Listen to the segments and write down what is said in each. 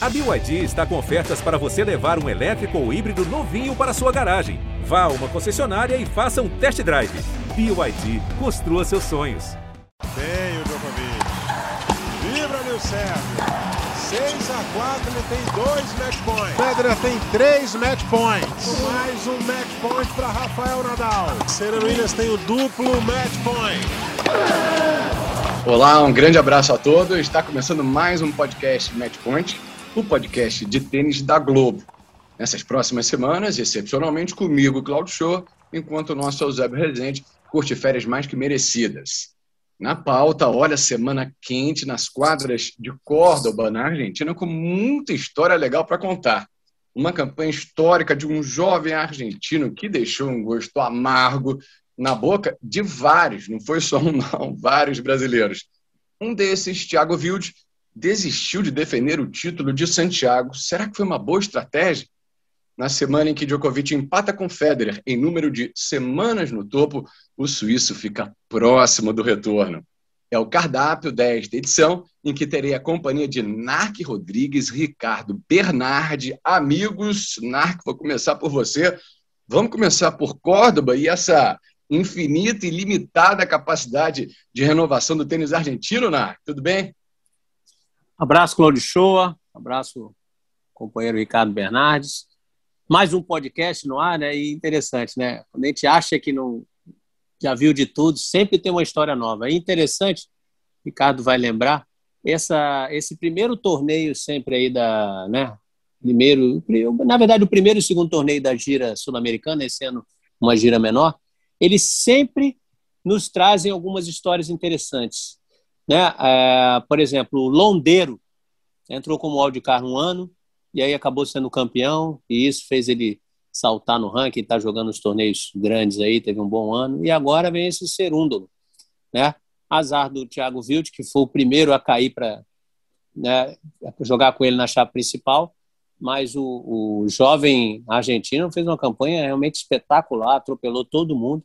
A BYD está com ofertas para você levar um elétrico ou híbrido novinho para sua garagem. Vá a uma concessionária e faça um test drive. BYD, construa seus sonhos. Tem o Djokovic. Vibra, Nil Sérgio. 6 a 4 ele tem dois match points. Federer tem três match points. Mais um match point para Rafael Nadal. Serena Williams tem o duplo match point. Olá, um grande abraço a todos. Está começando mais um podcast Match Point, o podcast de tênis da Globo. Nessas próximas semanas, excepcionalmente comigo, Claudio Show, enquanto o nosso Eusébio Rezende curte férias mais que merecidas. Na pauta, olha, semana quente nas quadras de Córdoba, na Argentina, com muita história legal para contar. Uma campanha histórica de um jovem argentino que deixou um gosto amargo na boca de vários, não foi só um, não, vários brasileiros. Um desses, Thiago Wilde, desistiu de defender o título de Santiago. Será que foi uma boa estratégia? Na semana em que Djokovic empata com Federer em número de semanas no topo, o suíço fica próximo do retorno. É o cardápio desta edição, em que terei a companhia de Narc Rodrigues, Ricardo Bernardi, amigos. Narc, vou começar por você. Vamos começar por Córdoba e essa infinita e limitada capacidade de renovação do tênis argentino, Narc. Tudo bem? Abraço, Claudio Shoa. Abraço, companheiro Ricardo Bernardes mais um podcast no ar, né? E interessante, né? Quando a gente acha que não já viu de tudo, sempre tem uma história nova. É interessante, Ricardo vai lembrar, essa, esse primeiro torneio sempre aí da, né? Primeiro, na verdade, o primeiro e o segundo torneio da gira sul-americana, esse ano uma gira menor, eles sempre nos trazem algumas histórias interessantes. Né? É, por exemplo, o Londeiro entrou como wildcard um ano, e aí acabou sendo campeão, e isso fez ele saltar no ranking, está jogando os torneios grandes aí, teve um bom ano, e agora vem esse Serúndolo, né? Azar do Thiago Wild, que foi o primeiro a cair para né, jogar com ele na chave principal, mas o, o jovem argentino fez uma campanha realmente espetacular, atropelou todo mundo.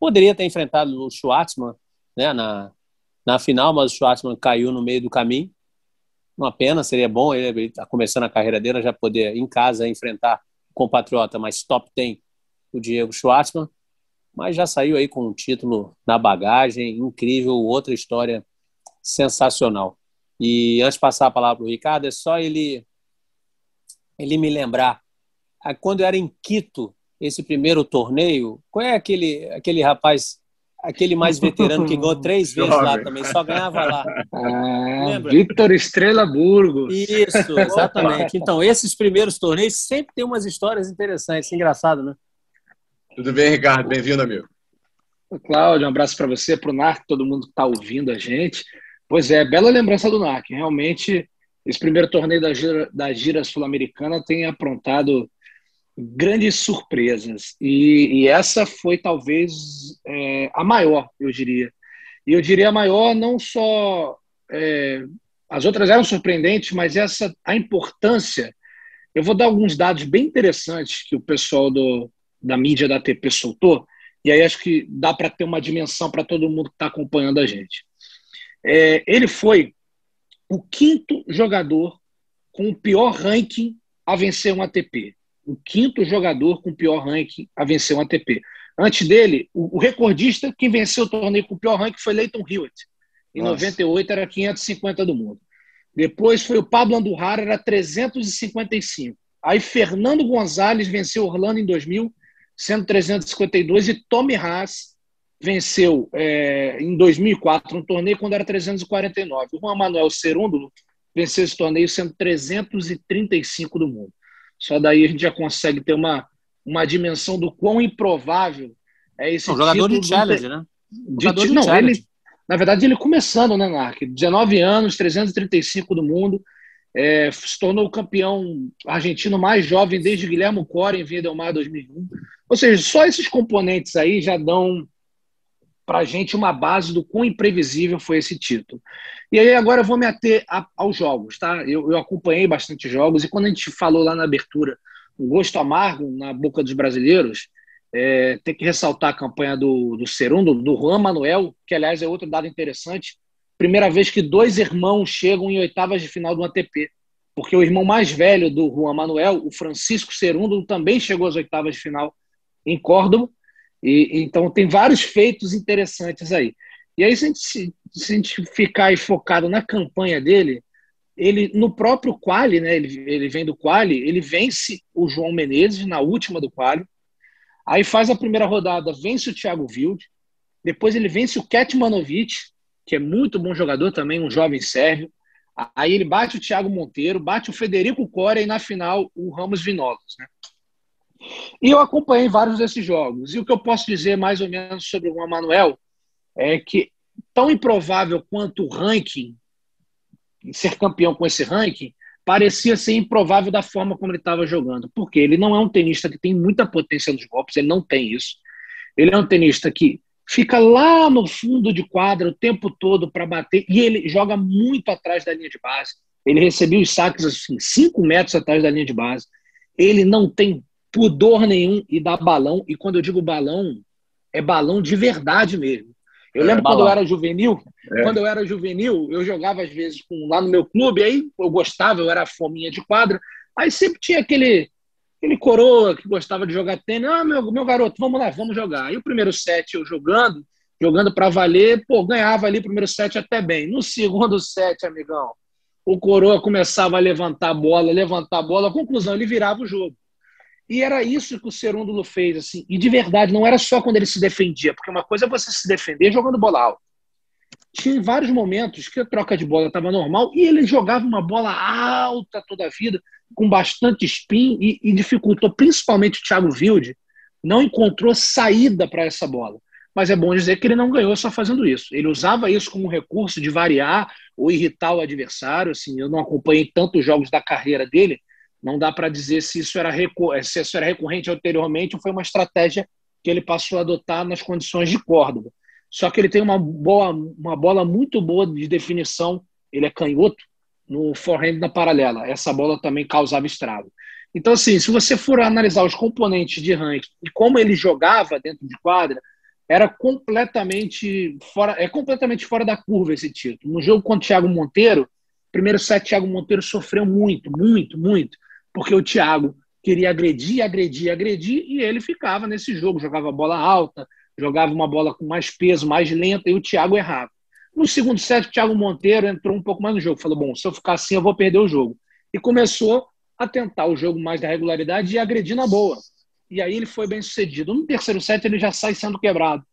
Poderia ter enfrentado o Schwartzman né, na, na final, mas o Schwartzman caiu no meio do caminho uma pena, seria bom ele estar tá começando a carreira dele, já poder em casa enfrentar o compatriota mais top 10, o Diego Schwartzman, mas já saiu aí com um título na bagagem, incrível, outra história sensacional. E antes de passar a palavra para o Ricardo, é só ele, ele me lembrar, quando era em Quito, esse primeiro torneio, qual é aquele, aquele rapaz aquele mais veterano que ganhou três vezes lá também, só ganhava lá. Ah, Victor Estrela Burgos. Isso, exatamente. Então, esses primeiros torneios sempre tem umas histórias interessantes, engraçado, né? Tudo bem, Ricardo? Bem-vindo, amigo. Cláudio, um abraço para você, para o NARC, todo mundo que está ouvindo a gente. Pois é, bela lembrança do NARC. Realmente, esse primeiro torneio da gira, da gira sul-americana tem aprontado grandes surpresas. E, e essa foi talvez é, a maior, eu diria. E eu diria a maior não só. É, as outras eram surpreendentes, mas essa a importância. Eu vou dar alguns dados bem interessantes que o pessoal do, da mídia da ATP soltou, e aí acho que dá para ter uma dimensão para todo mundo que está acompanhando a gente. É, ele foi o quinto jogador com o pior ranking a vencer um ATP o quinto jogador com pior ranking a vencer um ATP. Antes dele, o, o recordista que venceu o torneio com o pior ranking foi Leighton Hewitt. Em Nossa. 98 era 550 do mundo. Depois foi o Pablo Andurra, era 355. Aí Fernando Gonzalez venceu Orlando em 2000, sendo 352, e Tommy Haas venceu é, em 2004 um torneio quando era 349. O Juan Manuel Cerúndulo venceu esse torneio sendo 335 do mundo. Só daí a gente já consegue ter uma, uma dimensão do quão improvável é esse um jogador de challenge, né? De, jogador de não, challenge. ele, na verdade, ele começando, né, Narc? 19 anos, 335 do mundo, é, se tornou o campeão argentino mais jovem desde Guilherme Cora em Via Del Mar 2001. Ou seja, só esses componentes aí já dão para a gente uma base do quão imprevisível foi esse título. E aí agora eu vou me ater a, aos jogos, tá? Eu, eu, acompanhei bastante jogos e quando a gente falou lá na abertura um gosto amargo na boca dos brasileiros, é, tem que ressaltar a campanha do, do Cerundo, do Juan Manuel, que aliás é outro dado interessante. Primeira vez que dois irmãos chegam em oitavas de final do ATP, porque o irmão mais velho do Juan Manuel, o Francisco Cerundo, também chegou às oitavas de final em Córdoba. E, então tem vários feitos interessantes aí. E aí, se a gente, se, a gente ficar aí focado na campanha dele, ele no próprio quali, né? Ele, ele vem do quali, ele vence o João Menezes na última do quali. Aí faz a primeira rodada, vence o Thiago Wilde. Depois ele vence o Ketmanovic, que é muito bom jogador também, um jovem sérvio. Aí ele bate o Thiago Monteiro, bate o Federico Coria e na final o Ramos Vinolas, né? E eu acompanhei vários desses jogos. E o que eu posso dizer mais ou menos sobre o Manuel é que tão improvável quanto o ranking ser campeão com esse ranking parecia ser improvável da forma como ele estava jogando. Porque ele não é um tenista que tem muita potência nos golpes, ele não tem isso. Ele é um tenista que fica lá no fundo de quadra o tempo todo para bater e ele joga muito atrás da linha de base. Ele recebeu os saques assim, 5 metros atrás da linha de base. Ele não tem pudor nenhum e dá balão. E quando eu digo balão, é balão de verdade mesmo. Eu é, lembro quando eu era juvenil, é. quando eu era juvenil, eu jogava às vezes com, lá no meu clube, aí eu gostava, eu era fominha de quadra, aí sempre tinha aquele aquele coroa que gostava de jogar tênis, ah, meu, meu garoto, vamos lá, vamos jogar. Aí o primeiro set eu jogando, jogando para valer, pô, ganhava ali o primeiro set até bem. No segundo set, amigão, o coroa começava a levantar a bola, levantar a bola, a conclusão, ele virava o jogo. E era isso que o Serúndulo fez, assim. E de verdade, não era só quando ele se defendia, porque uma coisa é você se defender jogando bola alta. Tinha vários momentos que a troca de bola estava normal e ele jogava uma bola alta toda a vida, com bastante spin e, e dificultou, principalmente o Thiago Wilde, não encontrou saída para essa bola. Mas é bom dizer que ele não ganhou só fazendo isso. Ele usava isso como recurso de variar ou irritar o adversário. Assim, eu não acompanhei tantos jogos da carreira dele, não dá para dizer se isso, era se isso era recorrente anteriormente ou foi uma estratégia que ele passou a adotar nas condições de Córdoba. Só que ele tem uma, boa, uma bola muito boa de definição, ele é canhoto, no forehand na paralela. Essa bola também causava estrago. Então, assim, se você for analisar os componentes de ranking e como ele jogava dentro de quadra, era completamente fora, é completamente fora da curva esse título. No jogo contra o Thiago Monteiro, primeiro set, Thiago Monteiro sofreu muito, muito, muito porque o Thiago queria agredir, agredir, agredir, e ele ficava nesse jogo, jogava bola alta, jogava uma bola com mais peso, mais lenta, e o Thiago errava. No segundo set, o Thiago Monteiro entrou um pouco mais no jogo, falou: bom, se eu ficar assim, eu vou perder o jogo. E começou a tentar o jogo mais da regularidade e agredir na boa. E aí ele foi bem sucedido. No terceiro set, ele já sai sendo quebrado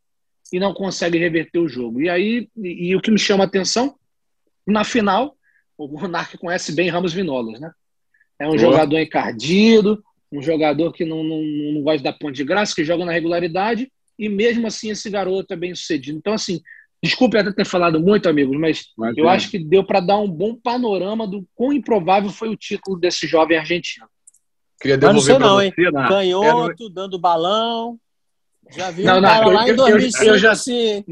e não consegue reverter o jogo. E aí, e, e o que me chama a atenção, na final, o Monark conhece bem Ramos Vinolas, né? É um Boa. jogador encardido, um jogador que não, não, não gosta da ponte de graça, que joga na regularidade, e mesmo assim esse garoto é bem sucedido. Então, assim, desculpe até ter falado muito, amigos, mas, mas eu é. acho que deu para dar um bom panorama do quão improvável foi o título desse jovem argentino. Queria devolver não sei não, hein? Né? Canhoto, é, dando balão. Já vi não, um cara lá em 2005 eu, eu já, assim.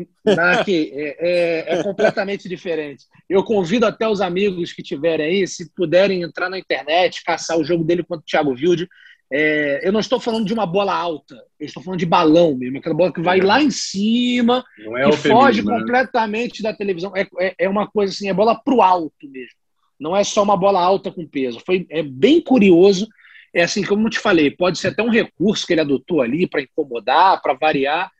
Aqui, é, é, é, completamente diferente. Eu convido até os amigos que tiverem aí, se puderem entrar na internet, caçar o jogo dele contra o Thiago Wilde. É, eu não estou falando de uma bola alta, eu estou falando de balão mesmo, aquela bola que vai lá em cima é e foge né? completamente da televisão. É, é, é, uma coisa assim, é bola pro alto mesmo. Não é só uma bola alta com peso. Foi, é bem curioso é assim, como eu te falei, pode ser até um recurso que ele adotou ali para incomodar, para variar.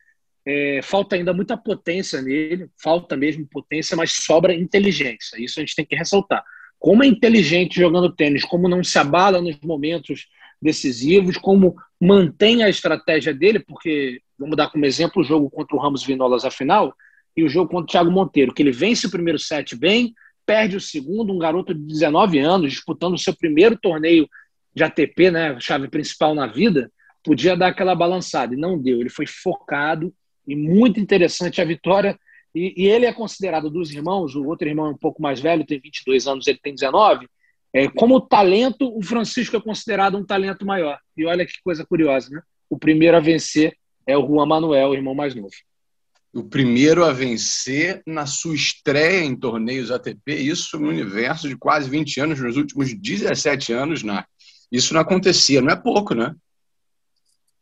É, falta ainda muita potência nele, falta mesmo potência, mas sobra inteligência. Isso a gente tem que ressaltar. Como é inteligente jogando tênis, como não se abala nos momentos decisivos, como mantém a estratégia dele, porque vamos dar como exemplo o jogo contra o Ramos Vinolas a final e o jogo contra o Thiago Monteiro, que ele vence o primeiro set bem, perde o segundo, um garoto de 19 anos disputando o seu primeiro torneio de ATP, né, chave principal na vida, podia dar aquela balançada e não deu. Ele foi focado e muito interessante a vitória. E, e, ele é considerado dos irmãos, o outro irmão é um pouco mais velho, tem 22 anos, ele tem 19. É, como talento, o Francisco é considerado um talento maior. E olha que coisa curiosa, né? O primeiro a vencer é o Juan Manuel, o irmão mais novo. O primeiro a vencer na sua estreia em torneios ATP, isso no universo de quase 20 anos, nos últimos 17 anos, na isso não acontecia, não é pouco, né?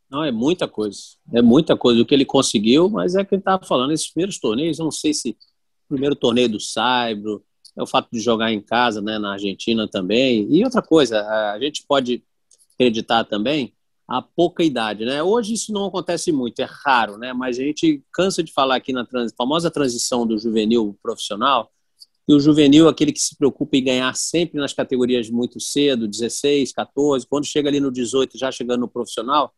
Não, é muita coisa. É muita coisa o que ele conseguiu, mas é que ele estava falando, esses primeiros torneios, eu não sei se o primeiro torneio do Saibro, é o fato de jogar em casa, né, na Argentina também. E outra coisa, a gente pode acreditar também a pouca idade, né? Hoje isso não acontece muito, é raro, né? Mas a gente cansa de falar aqui na trans, famosa transição do juvenil profissional, e o juvenil aquele que se preocupa em ganhar sempre nas categorias muito cedo, 16, 14, quando chega ali no 18, já chegando no profissional,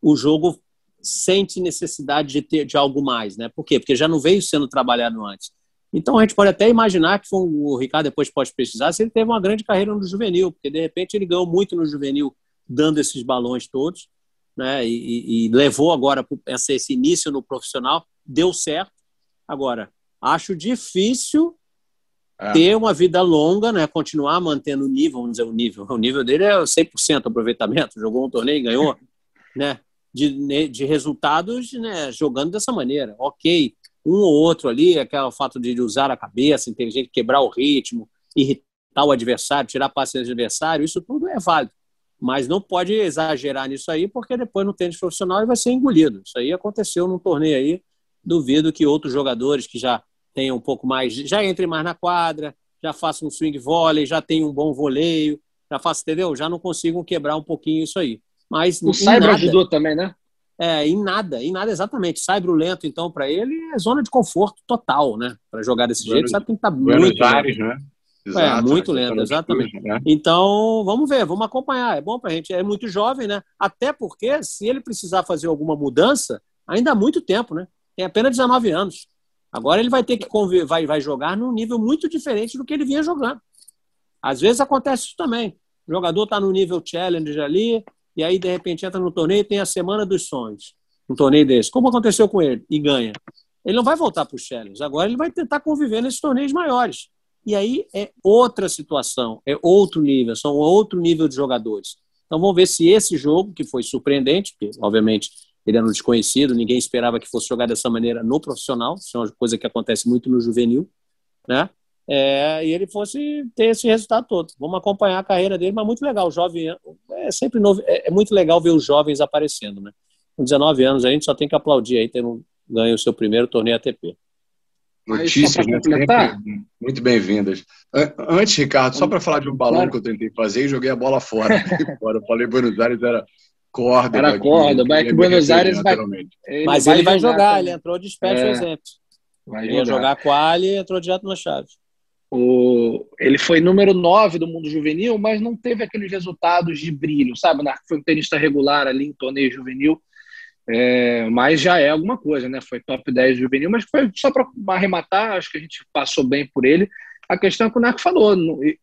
o jogo sente necessidade de ter de algo mais, né? Por quê? Porque já não veio sendo trabalhado antes. Então a gente pode até imaginar que o Ricardo depois pode pesquisar se ele teve uma grande carreira no juvenil, porque de repente ele ganhou muito no juvenil dando esses balões todos, né? E, e, e levou agora esse início no profissional, deu certo. Agora acho difícil é. ter uma vida longa, né? Continuar mantendo o nível, vamos dizer o nível. O nível dele é 100% aproveitamento. Jogou um torneio e ganhou, né? De, de resultados, né? Jogando dessa maneira. Ok, um ou outro ali, aquele fato de usar a cabeça, inteligente, quebrar o ritmo, irritar o adversário, tirar a paciência do adversário, isso tudo é válido. Mas não pode exagerar nisso aí, porque depois no tênis profissional ele vai ser engolido. Isso aí aconteceu num torneio aí. Duvido que outros jogadores que já tenham um pouco mais, já entrem mais na quadra, já façam um swing volley, já tenham um bom voleio, já façam, entendeu? Já não consigam quebrar um pouquinho isso aí. Mas o Cyber ajudou também, né? É, em nada, em nada exatamente. Saibro lento, então, para ele é zona de conforto total, né? Para jogar desse jeito, sabe que tem que estar tá muito Aires, lento. né? É, Exato, é, muito lento, exatamente. né? Então, vamos ver, vamos acompanhar. É bom para a gente, é muito jovem, né? Até porque, se ele precisar fazer alguma mudança, ainda há muito tempo, né? Tem apenas 19 anos. Agora ele vai ter que conviver, vai, vai jogar num nível muito diferente do que ele vinha jogando. Às vezes acontece isso também. O jogador está no nível challenge ali, e aí de repente entra no torneio e tem a semana dos sonhos. Um torneio desse. Como aconteceu com ele? E ganha. Ele não vai voltar para o challenge. Agora ele vai tentar conviver nesses torneios maiores. E aí é outra situação, é outro nível, são outro nível de jogadores. Então vamos ver se esse jogo, que foi surpreendente, porque obviamente ele era um desconhecido, ninguém esperava que fosse jogar dessa maneira no profissional, isso é uma coisa que acontece muito no juvenil, né? é, e ele fosse ter esse resultado todo. Vamos acompanhar a carreira dele, mas muito legal. O jovem é sempre novo, é, é, muito legal ver os jovens aparecendo, né? Com 19 anos a gente só tem que aplaudir aí ter um, ganho o seu primeiro torneio ATP. Notícias né? muito bem-vindas. Antes, Ricardo, só para falar de um balão que eu tentei fazer e joguei a bola fora. fora. Eu falei Buenos Aires era corda. Era corda, mas que Buenos Aires vai. Ele mas vai ele vai jogar, jogar ele entrou de special é, exemplo. Vai jogar. Ia jogar quali e entrou direto na chave. O, ele foi número 9 do mundo juvenil, mas não teve aqueles resultados de brilho, sabe? Foi um tenista regular ali em torneio juvenil, é, mas já é alguma coisa, né? Foi top 10 juvenil, mas foi só para arrematar, acho que a gente passou bem por ele. A questão é que o Narco falou: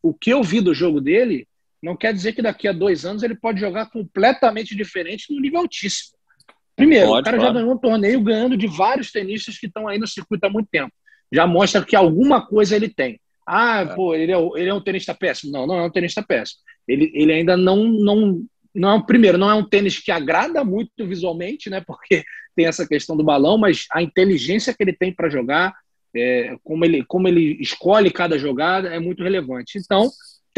o que eu vi do jogo dele não quer dizer que daqui a dois anos ele pode jogar completamente diferente no nível altíssimo. Primeiro, pode, o cara pode. já ganhou um torneio ganhando de vários tenistas que estão aí no circuito há muito tempo. Já mostra que alguma coisa ele tem. Ah, é. pô, ele é, ele é um tenista péssimo. Não, não é um tenista péssimo. Ele, ele ainda não, não, não é, primeiro, não é um tênis que agrada muito visualmente, né? Porque tem essa questão do balão, mas a inteligência que ele tem para jogar, é, como, ele, como ele escolhe cada jogada, é muito relevante. Então,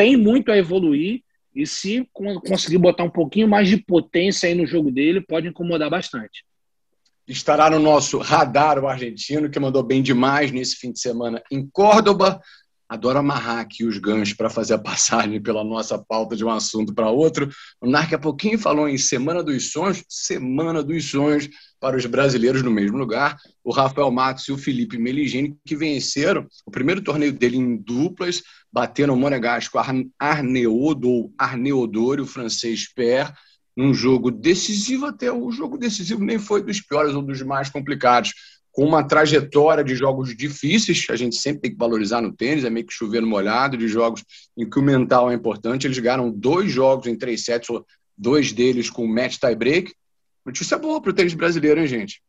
tem muito a evoluir. E se conseguir botar um pouquinho mais de potência aí no jogo dele, pode incomodar bastante. Estará no nosso radar o argentino, que mandou bem demais nesse fim de semana em Córdoba adoro amarrar aqui os ganchos para fazer a passagem pela nossa pauta de um assunto para outro. O Narc há pouquinho falou em Semana dos Sonhos, Semana dos Sonhos para os brasileiros no mesmo lugar. O Rafael Matos e o Felipe Meligeni, que venceram o primeiro torneio dele em duplas, bateram o Monegasco Arneodo, Arneodoro, o francês Per, num jogo decisivo, até o jogo decisivo nem foi dos piores ou dos mais complicados com uma trajetória de jogos difíceis, a gente sempre tem que valorizar no tênis, é meio que chover no molhado, de jogos em que o mental é importante. Eles ganharam dois jogos em três sets, dois deles com match tie-break. Notícia boa para o tênis brasileiro, hein, gente?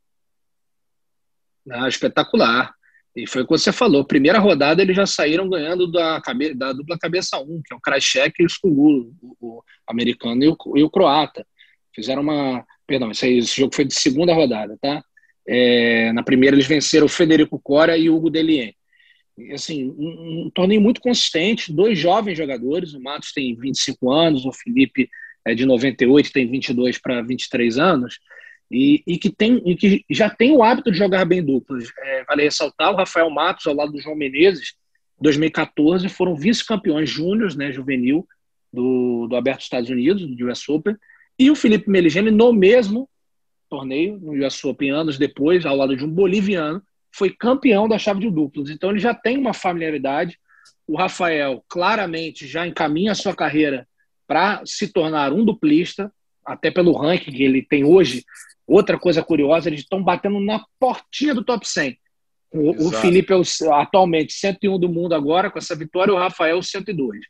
Ah, espetacular. E foi o que você falou. Primeira rodada, eles já saíram ganhando da, cabe... da dupla cabeça 1, um, que é o Krajcek e o Skugul, o, o americano e o, e o croata. Fizeram uma. Perdão, esse, esse jogo foi de segunda rodada, tá? É, na primeira eles venceram o Federico Cora e o Hugo Delien. Assim, um, um, torneio muito consistente, dois jovens jogadores, o Matos tem 25 anos, o Felipe é de 98, tem 22 para 23 anos, e, e, que tem, e que já tem o hábito de jogar bem duplas. É, vale ressaltar o Rafael Matos ao lado do João Menezes, 2014, foram vice-campeões júniores, né, juvenil, do, do Aberto Estados Unidos, do US Open, e o Felipe Meligeni, no mesmo torneio, no US Open, anos depois, ao lado de um boliviano, foi campeão da chave de duplas. Então ele já tem uma familiaridade. O Rafael claramente já encaminha a sua carreira para se tornar um duplista, até pelo ranking que ele tem hoje. Outra coisa curiosa, eles estão batendo na portinha do top 100. O, o Felipe é o, atualmente 101 do mundo agora, com essa vitória, o Rafael 102.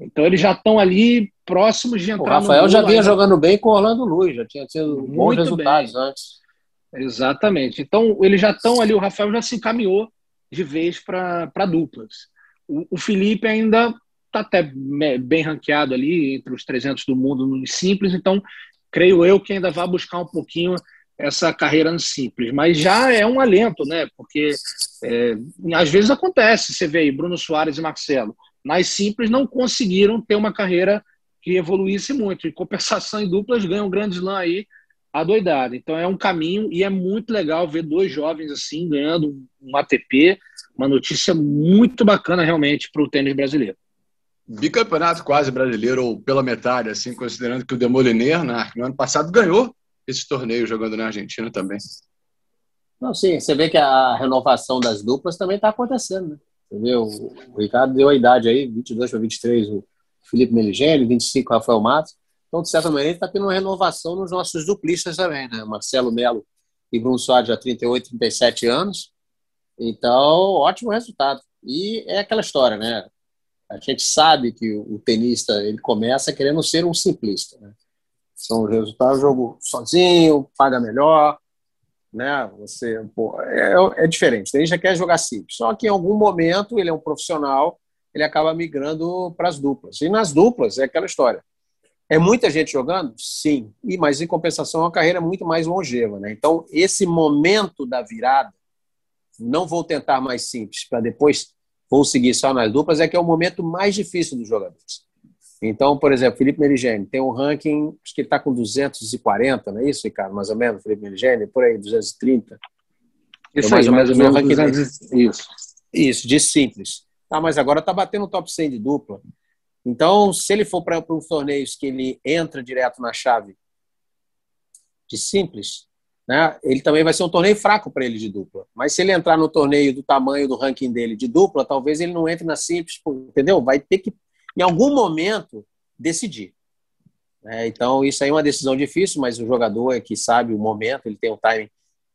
Então eles já estão ali próximos de entrar O Rafael já vinha jogando bem com o Orlando Luiz, já tinha tido Muito bons resultados bem. antes. Exatamente. Então eles já estão ali, o Rafael já se encaminhou de vez para duplas. O, o Felipe ainda está até bem ranqueado ali entre os 300 do mundo no simples, então creio eu que ainda vai buscar um pouquinho essa carreira no simples, mas já é um alento, né? Porque é, às vezes acontece, você vê aí Bruno Soares e Marcelo, nas simples não conseguiram ter uma carreira que evoluísse muito. Em compensação em duplas ganham um grande slam aí adoidado. Então é um caminho e é muito legal ver dois jovens assim ganhando um ATP, uma notícia muito bacana realmente para o tênis brasileiro. Bicampeonato quase brasileiro, ou pela metade, assim, considerando que o Demoliner, né, no ano passado, ganhou esse torneio jogando na Argentina também. Não, sim, você vê que a renovação das duplas também está acontecendo, né? Entendeu? O Ricardo deu a idade aí, 22 para 23, o Felipe Meligeni, 25, o Rafael Matos. Então, de certa maneira, está tendo uma renovação nos nossos duplistas também, né? Marcelo Melo e Bruno Soares já 38, 37 anos. Então, ótimo resultado. E é aquela história, né? A gente sabe que o tenista ele começa querendo ser um simplista, né? São os resultados, jogo sozinho, paga melhor, né? Você, pô, é, é diferente. Ele já quer jogar simples. Só que em algum momento ele é um profissional, ele acaba migrando para as duplas. E nas duplas é aquela história. É muita gente jogando? Sim. E, mas em compensação, é uma carreira muito mais longeva. Né? Então, esse momento da virada, não vou tentar mais simples, para depois vou seguir só nas duplas, é que é o momento mais difícil dos jogadores. Então, por exemplo, Felipe Merigene tem um ranking, acho que ele está com 240, não é isso, Ricardo? Mais ou menos, Felipe Merigene, por aí, 230. Isso é mais aí, ou menos. Ranking 200, isso. Isso, de simples. Ah, mas agora está batendo o top 100 de dupla. Então, se ele for para um torneios que ele entra direto na chave de simples, né, ele também vai ser um torneio fraco para ele de dupla. Mas se ele entrar no torneio do tamanho do ranking dele de dupla, talvez ele não entre na simples, entendeu? Vai ter que em algum momento, decidir. É, então, isso aí é uma decisão difícil, mas o jogador é que sabe o momento, ele tem o timing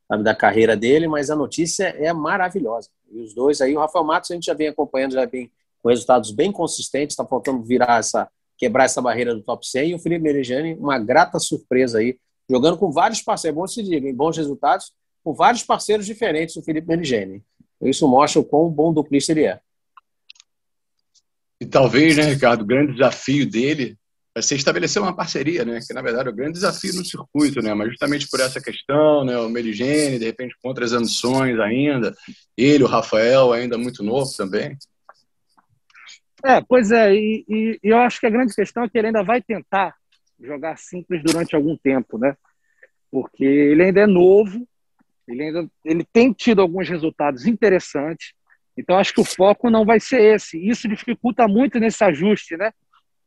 sabe, da carreira dele, mas a notícia é maravilhosa. E os dois aí, o Rafael Matos a gente já vem acompanhando, já vem com resultados bem consistentes, está faltando virar essa, quebrar essa barreira do top 100, e o Felipe Merejani, uma grata surpresa aí, jogando com vários parceiros, é bom se diga, em bons resultados, com vários parceiros diferentes do Felipe Merejani. Isso mostra o quão bom duplista ele é. E talvez, né, Ricardo, o grande desafio dele vai ser estabelecer uma parceria, né? Que na verdade é o grande desafio no circuito, né? Mas justamente por essa questão, né? O Merigene, de repente, com outras ambições ainda, ele, o Rafael, ainda muito novo também. É, pois é, e, e, e eu acho que a grande questão é que ele ainda vai tentar jogar simples durante algum tempo, né? Porque ele ainda é novo, ele ainda ele tem tido alguns resultados interessantes, então, acho que o foco não vai ser esse. Isso dificulta muito nesse ajuste, né?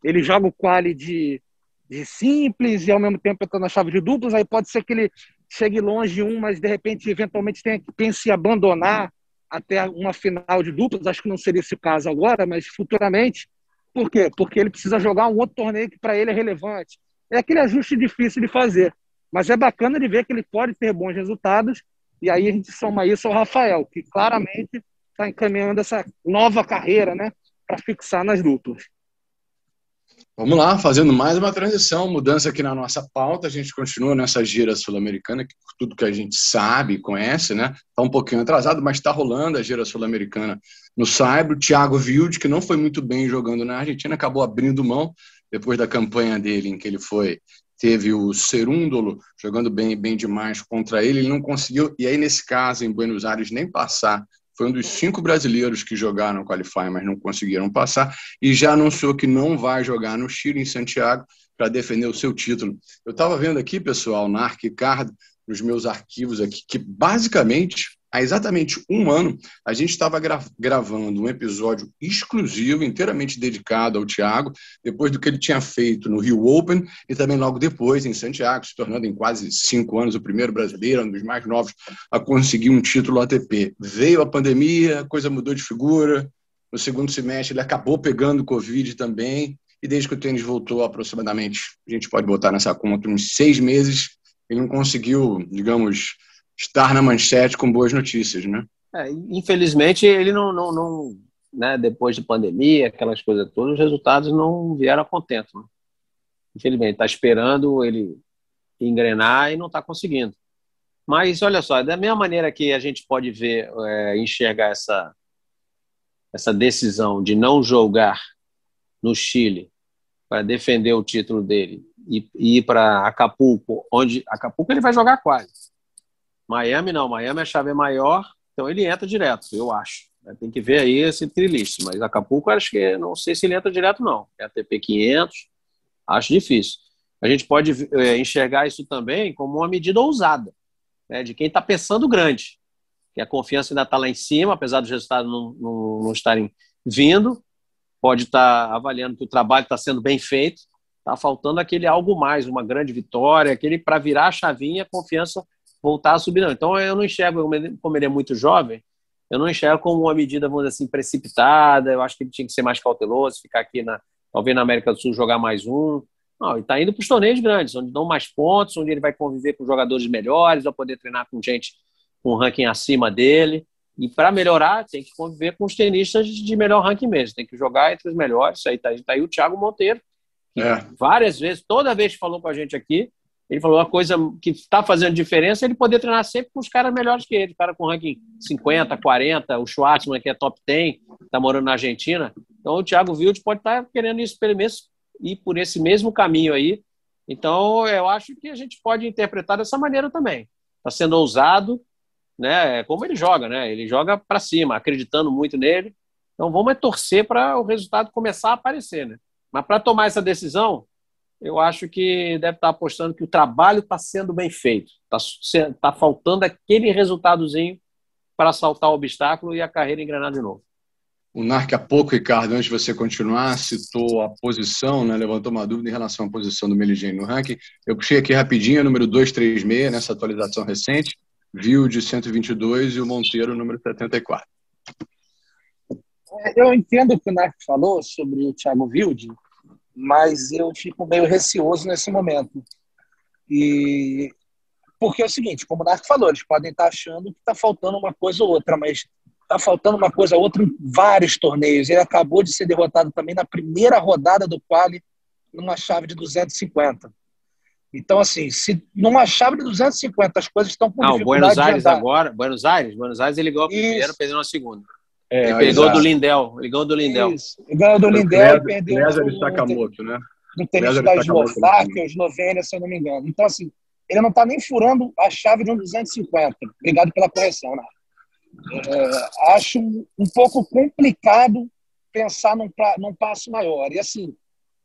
Ele joga o quali de, de simples e, ao mesmo tempo, entra na chave de duplas. Aí pode ser que ele chegue longe um, mas, de repente, eventualmente tenha que pense em abandonar até uma final de duplas. Acho que não seria esse o caso agora, mas futuramente. Por quê? Porque ele precisa jogar um outro torneio que, para ele, é relevante. É aquele ajuste difícil de fazer. Mas é bacana de ver que ele pode ter bons resultados. E aí a gente soma isso ao Rafael, que claramente está encaminhando essa nova carreira, né, para fixar nas duplas. Vamos lá, fazendo mais uma transição, mudança aqui na nossa pauta. A gente continua nessa gira sul-americana, que tudo que a gente sabe conhece, né? Está um pouquinho atrasado, mas está rolando a gira sul-americana no Saibro. Thiago Wilde, que não foi muito bem jogando na Argentina, acabou abrindo mão depois da campanha dele, em que ele foi teve o Serúndolo jogando bem, bem demais contra ele, ele não conseguiu, e aí nesse caso, em Buenos Aires, nem passar foi um dos cinco brasileiros que jogaram o Qualify, mas não conseguiram passar, e já anunciou que não vai jogar no Chile, em Santiago, para defender o seu título. Eu estava vendo aqui, pessoal, na Arquicardo, nos meus arquivos aqui, que basicamente há exatamente um ano, a gente estava gra gravando um episódio exclusivo, inteiramente dedicado ao Thiago, depois do que ele tinha feito no Rio Open e também logo depois em Santiago, se tornando em quase cinco anos o primeiro brasileiro, um dos mais novos a conseguir um título ATP. Veio a pandemia, a coisa mudou de figura. No segundo semestre, ele acabou pegando Covid também. E desde que o tênis voltou, aproximadamente, a gente pode botar nessa conta uns seis meses, ele não conseguiu, digamos, estar na manchete com boas notícias, né? É, infelizmente, ele não, não, não né, depois de pandemia, aquelas coisas todas, os resultados não vieram a contento. Né? Infelizmente, está esperando ele engrenar e não está conseguindo. Mas olha só, da mesma maneira que a gente pode ver, é, enxergar essa, essa decisão de não jogar no Chile para defender o título dele e, e ir para Acapulco, onde Acapulco ele vai jogar quase. Miami não, Miami a chave é maior, então ele entra direto, eu acho. Tem que ver aí esse trilist, mas Acapulco acho que não sei se ele entra direto não. É ATP 500, acho difícil. A gente pode é, enxergar isso também como uma medida ousada, né, de quem está pensando grande, que a confiança ainda está lá em cima, apesar dos resultados não, não, não estarem vindo, pode estar tá avaliando que o trabalho está sendo bem feito, está faltando aquele algo mais, uma grande vitória, aquele para virar a chavinha, a confiança voltar a subir. Não. Então eu não enxergo, como ele é muito jovem, eu não enxergo como uma medida, vamos dizer assim, precipitada. Eu acho que ele tinha que ser mais cauteloso, ficar aqui, na, talvez na América do Sul, jogar mais um. Não, ele está indo para os torneios grandes, onde dão mais pontos, onde ele vai conviver com jogadores melhores, vai poder treinar com gente com um ranking acima dele. E para melhorar, tem que conviver com os tenistas de melhor ranking mesmo. Tem que jogar entre os melhores. Isso aí está tá aí o Thiago Monteiro, que é. várias vezes, toda vez que falou com a gente aqui, ele falou uma coisa que está fazendo diferença ele poder treinar sempre com os caras melhores que ele, cara com ranking 50, 40, o Schwartzman, que é top 10, está morando na Argentina. Então o Thiago Wild pode estar tá querendo experimentos ir por esse mesmo caminho aí. Então eu acho que a gente pode interpretar dessa maneira também. Está sendo ousado, né? É como ele joga, né? Ele joga para cima, acreditando muito nele. Então vamos é torcer para o resultado começar a aparecer, né? Mas para tomar essa decisão, eu acho que deve estar apostando que o trabalho está sendo bem feito. Está tá faltando aquele resultadozinho para saltar o obstáculo e a carreira engrenar de novo. O Narc, há pouco, Ricardo, antes de você continuar, citou a posição, né, levantou uma dúvida em relação à posição do Meligeni no ranking. Eu puxei aqui rapidinho, número 236, nessa atualização recente, viu de 122 e o Monteiro, número 74. É, eu entendo o que o Narc falou sobre o Thiago Wilde, mas eu fico meio receoso nesse momento. E porque é o seguinte, como o Narco falou, eles podem estar achando que está faltando uma coisa ou outra, mas está faltando uma coisa ou outra em vários torneios. Ele acabou de ser derrotado também na primeira rodada do quali numa chave de 250. Então, assim, se numa chave de 250 as coisas estão com Não, Buenos Aires agora, Buenos Aires, Buenos Aires ele ganhou a primeira, perdeu na segunda. É, ele pegou do Lindel. Ele ganhou do Lindel. Isso. Ele ganhou do Lindel e perdeu César do, Sakamoto, né? No tênis da Eslováquia, Eslovênia, se eu não me engano. Então, assim, ele não está nem furando a chave de um 250. Obrigado pela correção, né? É, acho um pouco complicado pensar num, num passo maior. E, assim,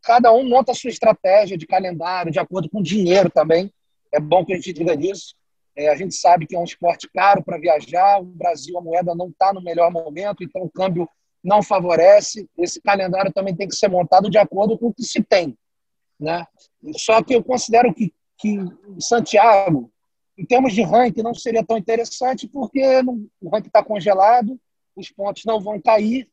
cada um monta a sua estratégia de calendário, de acordo com o dinheiro também. É bom que a gente diga isso. É, a gente sabe que é um esporte caro para viajar. O Brasil, a moeda não está no melhor momento, então o câmbio não favorece. Esse calendário também tem que ser montado de acordo com o que se tem. Né? Só que eu considero que, que Santiago, em termos de ranking, não seria tão interessante, porque não, o ranking está congelado, os pontos não vão cair,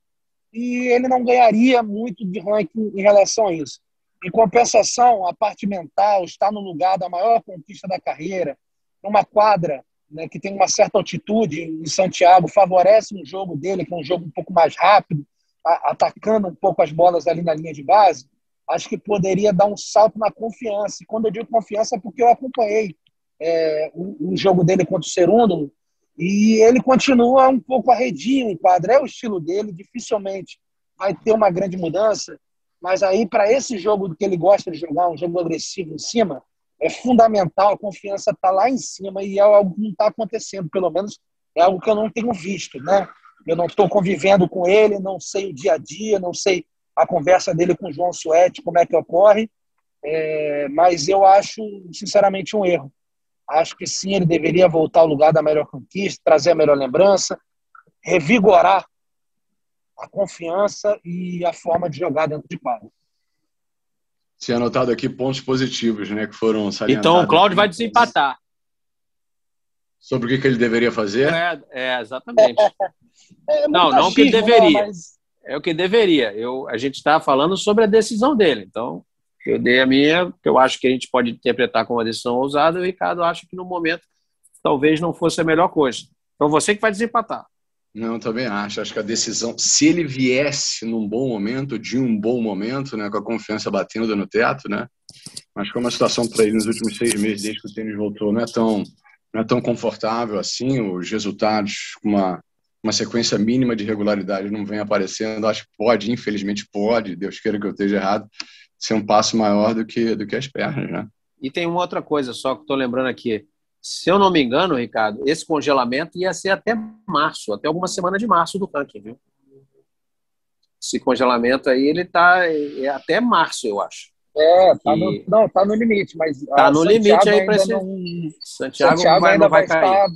e ele não ganharia muito de ranking em relação a isso. Em compensação, a parte mental está no lugar da maior conquista da carreira, numa quadra né, que tem uma certa altitude em Santiago, favorece o jogo dele, que é um jogo um pouco mais rápido, a, atacando um pouco as bolas ali na linha de base, acho que poderia dar um salto na confiança. E quando eu digo confiança é porque eu acompanhei é, o, o, jogo dele contra o Cerundo e ele continua um pouco arredio em quadra. É o estilo dele, dificilmente vai ter uma grande mudança, mas aí para esse jogo que ele gosta de jogar, um jogo agressivo em cima, é fundamental, a confiança está lá em cima e é algo que não está acontecendo, pelo menos é algo que eu não tenho visto, né? Eu não estou convivendo com ele, não sei o dia a dia, não sei a conversa dele com o João Suete, como é que ocorre, é, mas eu acho, sinceramente, um erro. Acho que sim, ele deveria voltar ao lugar da melhor conquista, trazer a melhor lembrança, revigorar a confiança e a forma de jogar dentro de quadro. Se anotado aqui pontos positivos, né, que foram salientados. Então o Cláudio vai desempatar. Sobre o que, que ele deveria fazer? É, é exatamente. É, é não, não o que ele né, deveria. Mas... É o que deveria. Eu, a gente está falando sobre a decisão dele. Então, eu dei a minha, que eu acho que a gente pode interpretar como uma decisão ousada, e o Ricardo acha que no momento talvez não fosse a melhor coisa. Então você que vai desempatar. Não, também acho. Acho que a decisão, se ele viesse num bom momento, de um bom momento, né, com a confiança batendo no teto, né? Mas como a situação para ele nos últimos seis meses, desde que o tênis voltou, não é tão, não é tão confortável assim, os resultados com uma, uma sequência mínima de regularidade não vem aparecendo. Acho que pode, infelizmente pode, Deus queira que eu esteja errado, ser um passo maior do que, do que as pernas, né? E tem uma outra coisa só que estou lembrando aqui. Se eu não me engano, Ricardo, esse congelamento ia ser até março, até alguma semana de março do ranking, viu? Esse congelamento aí, ele está é até março, eu acho. É, tá e... no, não, tá no limite, mas tá no limite aí para esse não, Santiago, Santiago vai, ainda não vai, vai cair. Estar,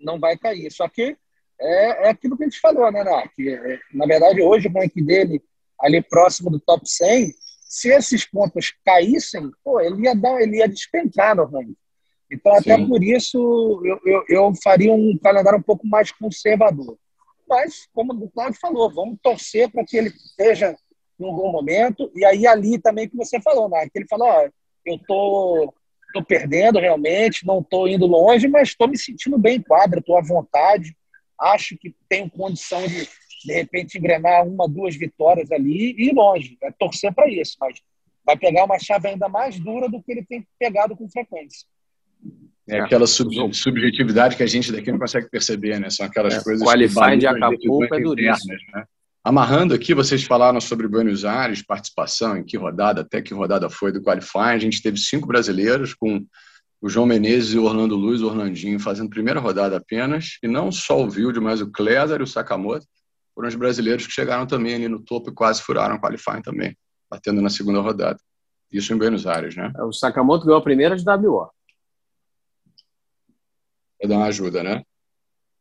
não vai cair. Só que é, é aquilo que a gente falou, né, Nath? É, na verdade, hoje o ranking dele ali próximo do top 100 se esses pontos caíssem, pô, ele ia dar, ele ia despencar no ranking. Então, até Sim. por isso, eu, eu, eu, faria um calendário um pouco mais conservador. Mas, como o Claudio falou, vamos torcer para que ele esteja num bom momento. E aí, ali também que você falou, né? Que ele falou: ó, eu tô, tô perdendo realmente, não tô indo longe, mas estou me sentindo bem em quadra, estou à vontade. Acho que tenho condição de de repente engrenar uma, duas vitórias ali e ir longe. É torcer para isso, mas vai pegar uma chave ainda mais dura do que ele tem pegado com frequência. É aquela sub subjetividade que a gente daqui não consegue perceber, né? São aquelas é, coisas qualifying de Acapulco é duríssimo. Né? Amarrando aqui, vocês falaram sobre Buenos Aires, participação, em que rodada, até que rodada foi do qualifying. A gente teve cinco brasileiros com o João Menezes e o Orlando Luz, o Orlandinho, fazendo primeira rodada apenas, e não só o Wilde, mas o Clésar e o Sakamoto foram os brasileiros que chegaram também ali no topo e quase furaram o qualifying também, batendo na segunda rodada. Isso em Buenos Aires, né? É, o Sakamoto ganhou a primeira de WO. Vai dar uma ajuda, né?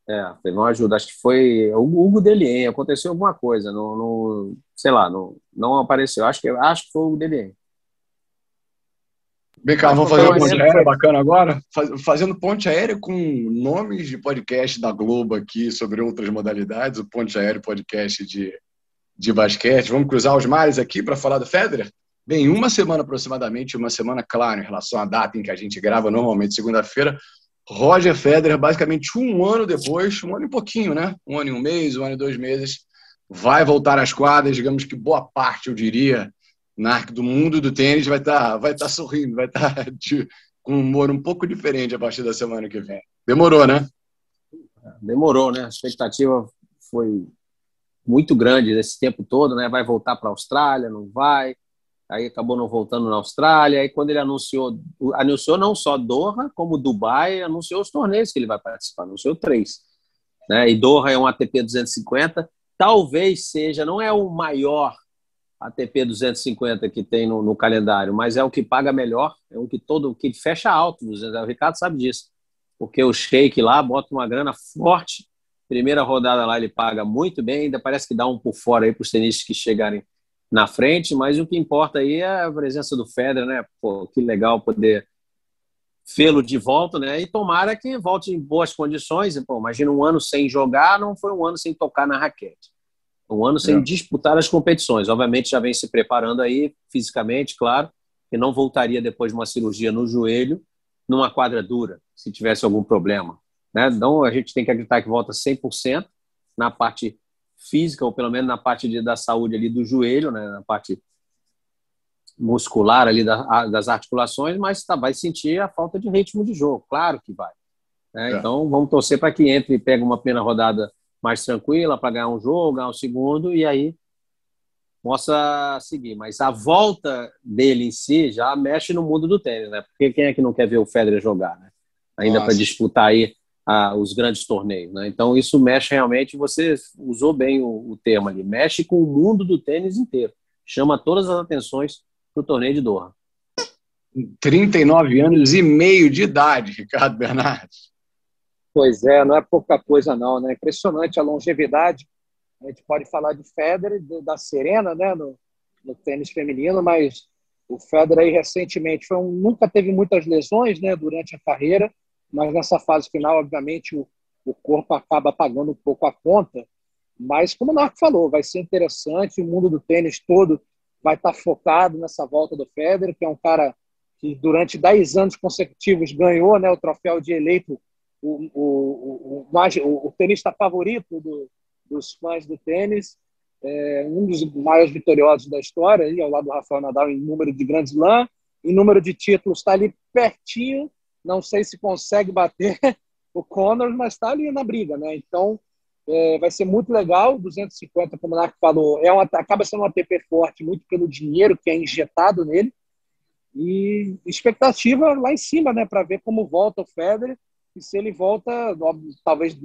É, teve uma ajuda. Acho que foi o Hugo Delien. Aconteceu alguma coisa. No, no, sei lá, no, não apareceu. Acho que, acho que foi o Delien. Vem cá, vamos fazer uma ponte aérea bacana agora? Fazendo ponte aérea com nomes de podcast da Globo aqui sobre outras modalidades, o Ponte Aéreo Podcast de, de basquete. Vamos cruzar os mares aqui para falar do Federer? Bem, uma semana aproximadamente, uma semana, claro, em relação à data em que a gente grava normalmente, segunda-feira, Roger Federer, basicamente um ano depois, um ano e pouquinho, né? Um ano e um mês, um ano e dois meses, vai voltar às quadras, digamos que boa parte, eu diria, na do mundo do tênis vai estar tá, vai tá sorrindo, vai estar tá com um humor um pouco diferente a partir da semana que vem. Demorou, né? Demorou, né? A expectativa foi muito grande esse tempo todo, né? Vai voltar para a Austrália, não vai. Aí acabou não voltando na Austrália. Aí quando ele anunciou, anunciou não só Doha, como Dubai, anunciou os torneios que ele vai participar, anunciou três. Né? E Doha é um ATP 250, talvez seja, não é o maior ATP 250 que tem no, no, calendário, mas é o que paga melhor, é o que todo que fecha alto. O Ricardo sabe disso, porque o Sheik lá bota uma grana forte. Primeira rodada lá ele paga muito bem, ainda parece que dá um por fora aí para os tenistas que chegarem na frente, mas o que importa aí é a presença do Federer, né? Pô, que legal poder vê-lo de volta, né? E tomara que volte em boas condições. Pô, imagina um ano sem jogar, não foi um ano sem tocar na raquete. Um ano sem é. disputar as competições. Obviamente já vem se preparando aí fisicamente, claro, e não voltaria depois de uma cirurgia no joelho numa quadra dura, se tivesse algum problema. Né? Então a gente tem que acreditar que volta 100% na parte física, ou pelo menos na parte de, da saúde ali do joelho, né? na parte muscular ali da, das articulações, mas tá, vai sentir a falta de ritmo de jogo, claro que vai. Né? É. Então vamos torcer para que entre e pegue uma primeira rodada mais tranquila para ganhar um jogo, ganhar um segundo e aí possa seguir. Mas a volta dele em si já mexe no mundo do tênis, né? Porque quem é que não quer ver o Federer jogar, né? Ainda para disputar aí ah, os grandes torneios, né? Então isso mexe realmente. Você usou bem o, o termo ali. Mexe com o mundo do tênis inteiro. Chama todas as atenções para o torneio de Doha. 39 anos e meio de idade, Ricardo Bernardes. Pois é, não é pouca coisa não, né? Impressionante a longevidade. A gente pode falar de Federer, da Serena, né, no, no tênis feminino, mas o Federer aí recentemente foi um, nunca teve muitas lesões, né, durante a carreira, mas nessa fase final, obviamente, o, o corpo acaba pagando um pouco a conta. Mas, como o Marco falou, vai ser interessante. O mundo do tênis todo vai estar focado nessa volta do Federer, que é um cara que durante 10 anos consecutivos ganhou né, o troféu de eleito o, o, o, o, o tenista favorito do, dos fãs do tênis. É um dos maiores vitoriosos da história, aí, ao lado do Rafael Nadal em número de Grand Slam, em número de títulos está ali pertinho, não sei se consegue bater o Conor, mas está ali na briga, né? Então é, vai ser muito legal, 250, como o Narco falou, é uma, acaba sendo um ATP forte muito pelo dinheiro que é injetado nele e expectativa lá em cima, né, para ver como volta o Federer e se ele volta, talvez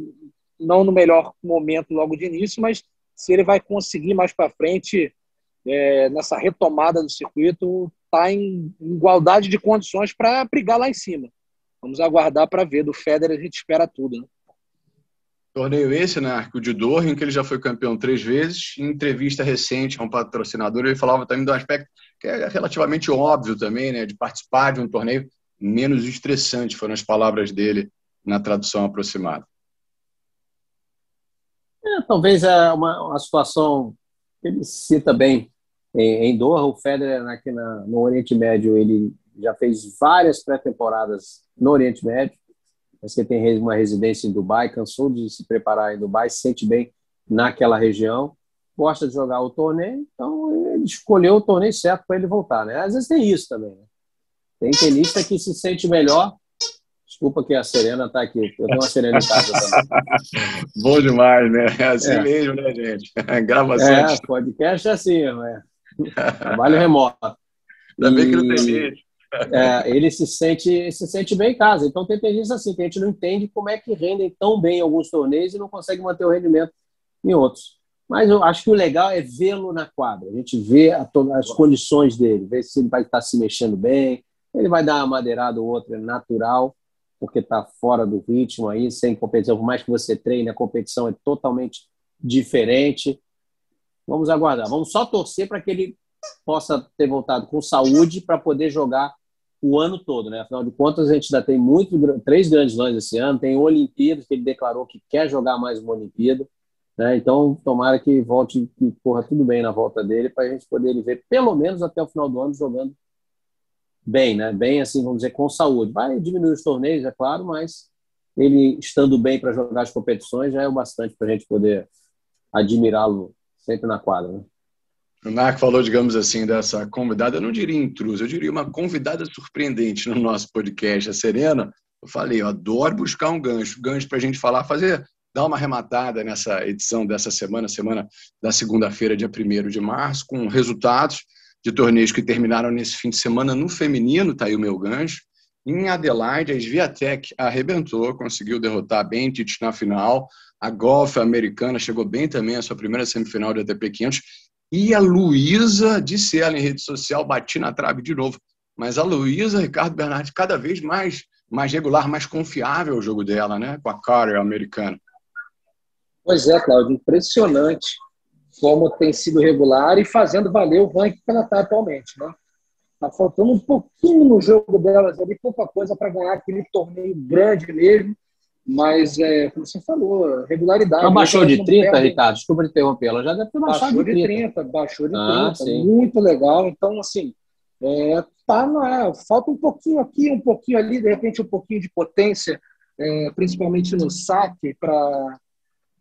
não no melhor momento logo de início, mas se ele vai conseguir mais para frente é, nessa retomada do circuito, tá em igualdade de condições para brigar lá em cima. Vamos aguardar para ver. Do Federer a gente espera tudo. Né? Torneio esse, né? O de Doha, que ele já foi campeão três vezes. Em entrevista recente a um patrocinador, ele falava também do aspecto que é relativamente óbvio também, né? De participar de um torneio menos estressante, foram as palavras dele na tradução aproximada. É, talvez é uma, uma situação que ele cita bem em, em Doha, o Federer aqui na, no Oriente Médio, ele já fez várias pré-temporadas no Oriente Médio, mas que tem uma residência em Dubai, cansou de se preparar em Dubai, se sente bem naquela região, gosta de jogar o torneio, então ele escolheu o torneio certo para ele voltar, né? Às vezes tem isso também, né? Tem tenista que se sente melhor Desculpa que a Serena está aqui. Eu tenho uma Serena em casa também. Bom demais, né? É assim é. mesmo, né, gente? Gravação. É, podcast é assim, né? Trabalho remoto. Ainda bem que não tem gente. É, ele se sente, se sente bem em casa. Então tem tenista assim, que a gente não entende como é que rendem tão bem em alguns torneios e não consegue manter o rendimento em outros. Mas eu acho que o legal é vê-lo na quadra. A gente vê a, as condições dele, ver se ele vai estar se mexendo bem, ele vai dar uma madeirada ou outra natural porque está fora do ritmo aí, sem competição. Por mais que você treine, a competição é totalmente diferente. Vamos aguardar. Vamos só torcer para que ele possa ter voltado com saúde para poder jogar o ano todo, né? Afinal de contas, a gente ainda tem muito, três grandes lãs esse ano, tem Olimpíadas, que ele declarou que quer jogar mais uma Olimpíada, né? Então, tomara que volte, que corra tudo bem na volta dele, para a gente poder ver pelo menos até o final do ano jogando bem, né? Bem assim, vamos dizer, com saúde. Vai diminuir os torneios, é claro, mas ele estando bem para jogar as competições já é o bastante para a gente poder admirá-lo sempre na quadra. Né? O Marco falou, digamos assim, dessa convidada, eu não diria intrusa, eu diria uma convidada surpreendente no nosso podcast, a Serena. Eu falei, eu adoro buscar um gancho, gancho para a gente falar, fazer, dar uma arrematada nessa edição dessa semana, semana da segunda-feira, dia 1 de março, com resultados de torneios que terminaram nesse fim de semana no feminino, tá aí o meu gancho. Em Adelaide, a Sviatek arrebentou, conseguiu derrotar a Bentic na final. A Golf americana chegou bem também a sua primeira semifinal de ATP 500. E a Luísa, disse ela em rede social, bati na trave de novo. Mas a Luísa, Ricardo Bernardi, cada vez mais, mais regular, mais confiável o jogo dela, né? Com a Carter americana. Pois é, Claudio, impressionante como tem sido regular e fazendo valer o ranking que ela está atualmente. Né? Tá faltando um pouquinho no jogo delas ali, pouca coisa para ganhar aquele torneio grande mesmo. Mas, é, como você falou, regularidade. Ela baixou de 30, perde. Ricardo? Desculpa interromper. Ela já deve ter baixado baixou de 30. 30. Baixou de ah, 30. Sim. Muito legal. Então, assim, é, tá na, falta um pouquinho aqui, um pouquinho ali, de repente um pouquinho de potência, é, principalmente no saque, para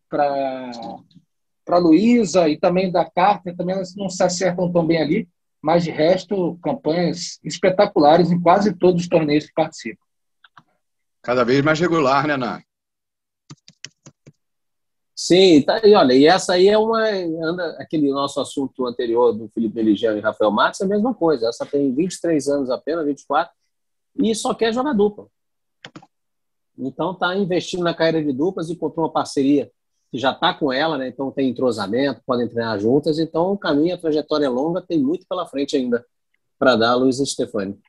para a Luísa e também da Carter, também elas não se acertam tão bem ali, mas de resto, campanhas espetaculares em quase todos os torneios que participam. Cada vez mais regular, né, Ná? Sim, tá, e olha, e essa aí é uma. Anda, aquele nosso assunto anterior do Felipe Meligiano e Rafael Matos é a mesma coisa. Essa tem 23 anos apenas, 24, e só quer jogar dupla. Então está investindo na carreira de duplas e encontrou uma parceria que já está com ela, né? então tem entrosamento, podem treinar juntas, então o caminho, a trajetória é longa, tem muito pela frente ainda para dar a Luísa Stefani.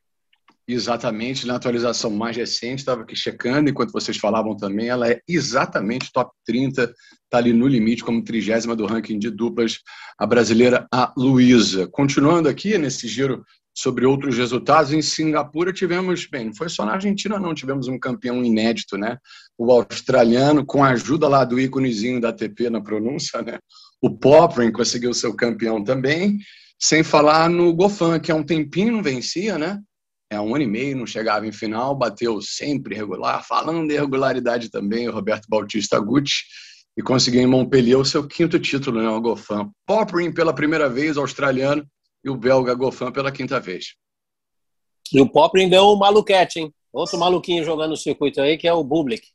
Exatamente, na atualização mais recente, estava aqui checando, enquanto vocês falavam também, ela é exatamente top 30, está ali no limite, como trigésima do ranking de duplas, a brasileira, a Luísa. Continuando aqui nesse giro sobre outros resultados, em Singapura tivemos, bem, não foi só na Argentina não, tivemos um campeão inédito, né? O australiano, com a ajuda lá do íconezinho da ATP na pronúncia, né? O Poprin conseguiu ser o campeão também, sem falar no Gofan, que há um tempinho não vencia, né? É, um ano e meio, não chegava em final, bateu sempre regular, falando de regularidade também, o Roberto Bautista Gucci, e conseguiu em Montpellier o seu quinto título, né, o Goffin. Poprin pela primeira vez, australiano, e o belga Goffin pela quinta vez. E o Poprin deu o maluquete, hein? Outro maluquinho jogando no circuito aí, que é o Bublik.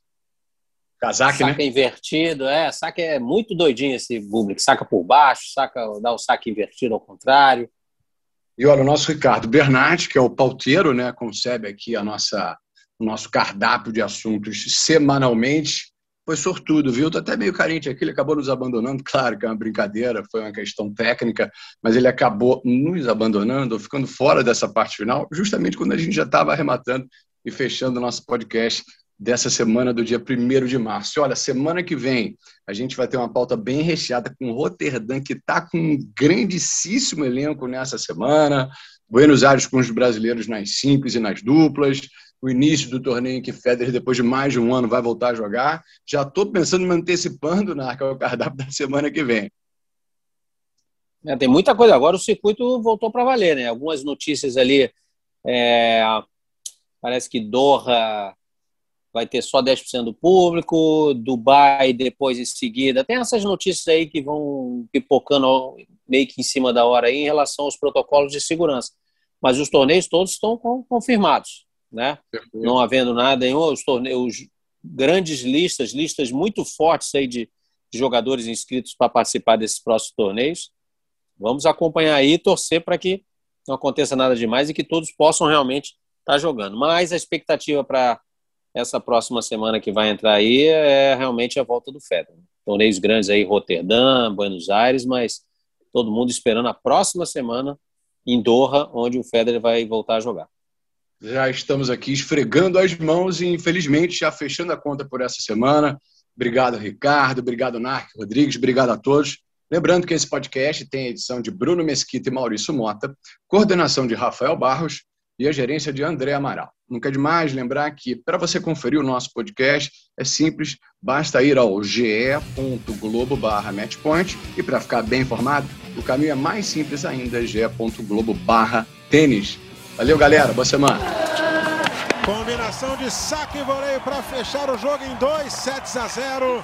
Casaque, saca né? invertido, é, saca é muito doidinho esse Bublik. Saca por baixo, saca, dá o saque invertido ao contrário. E olha, o nosso Ricardo Bernardi, que é o pauteiro, né, concebe aqui a nossa, o nosso cardápio de assuntos semanalmente, foi sortudo, viu? Tô até meio carente aqui, ele acabou nos abandonando, claro que é uma brincadeira, foi uma questão técnica, mas ele acabou nos abandonando, ficando fora dessa parte final, justamente quando a gente já estava arrematando e fechando o nosso podcast dessa semana do dia 1 de março. Olha, semana que vem a gente vai ter uma pauta bem recheada com Roterdã, que está com um grandíssimo elenco nessa semana. Buenos Aires com os brasileiros nas simples e nas duplas. O início do torneio em que Federer, depois de mais de um ano, vai voltar a jogar. Já estou pensando em me antecipando na o cardápio da semana que vem. É, tem muita coisa. Agora o circuito voltou para valer, né? Algumas notícias ali. É... Parece que Doha vai ter só 10% do público, Dubai depois em seguida. Tem essas notícias aí que vão pipocando meio que em cima da hora aí em relação aos protocolos de segurança. Mas os torneios todos estão confirmados, né? Não havendo nada em os torneios, grandes listas, listas muito fortes aí de, de jogadores inscritos para participar desses próximos torneios. Vamos acompanhar aí e torcer para que não aconteça nada demais e que todos possam realmente estar tá jogando. Mas a expectativa para essa próxima semana que vai entrar aí é realmente a volta do Federer. Torneios grandes aí, Roterdã, Buenos Aires, mas todo mundo esperando a próxima semana em Doha, onde o Federer vai voltar a jogar. Já estamos aqui esfregando as mãos e, infelizmente, já fechando a conta por essa semana. Obrigado, Ricardo. Obrigado, Narc Rodrigues. Obrigado a todos. Lembrando que esse podcast tem a edição de Bruno Mesquita e Maurício Mota, coordenação de Rafael Barros e a gerência de André Amaral. Nunca é demais lembrar que para você conferir o nosso podcast é simples, basta ir ao ge.globo matchpoint e para ficar bem informado, o caminho é mais simples ainda, ge.globo tênis. Valeu, galera. Boa semana. Combinação de saque e voleio para fechar o jogo em 2 sets a 0.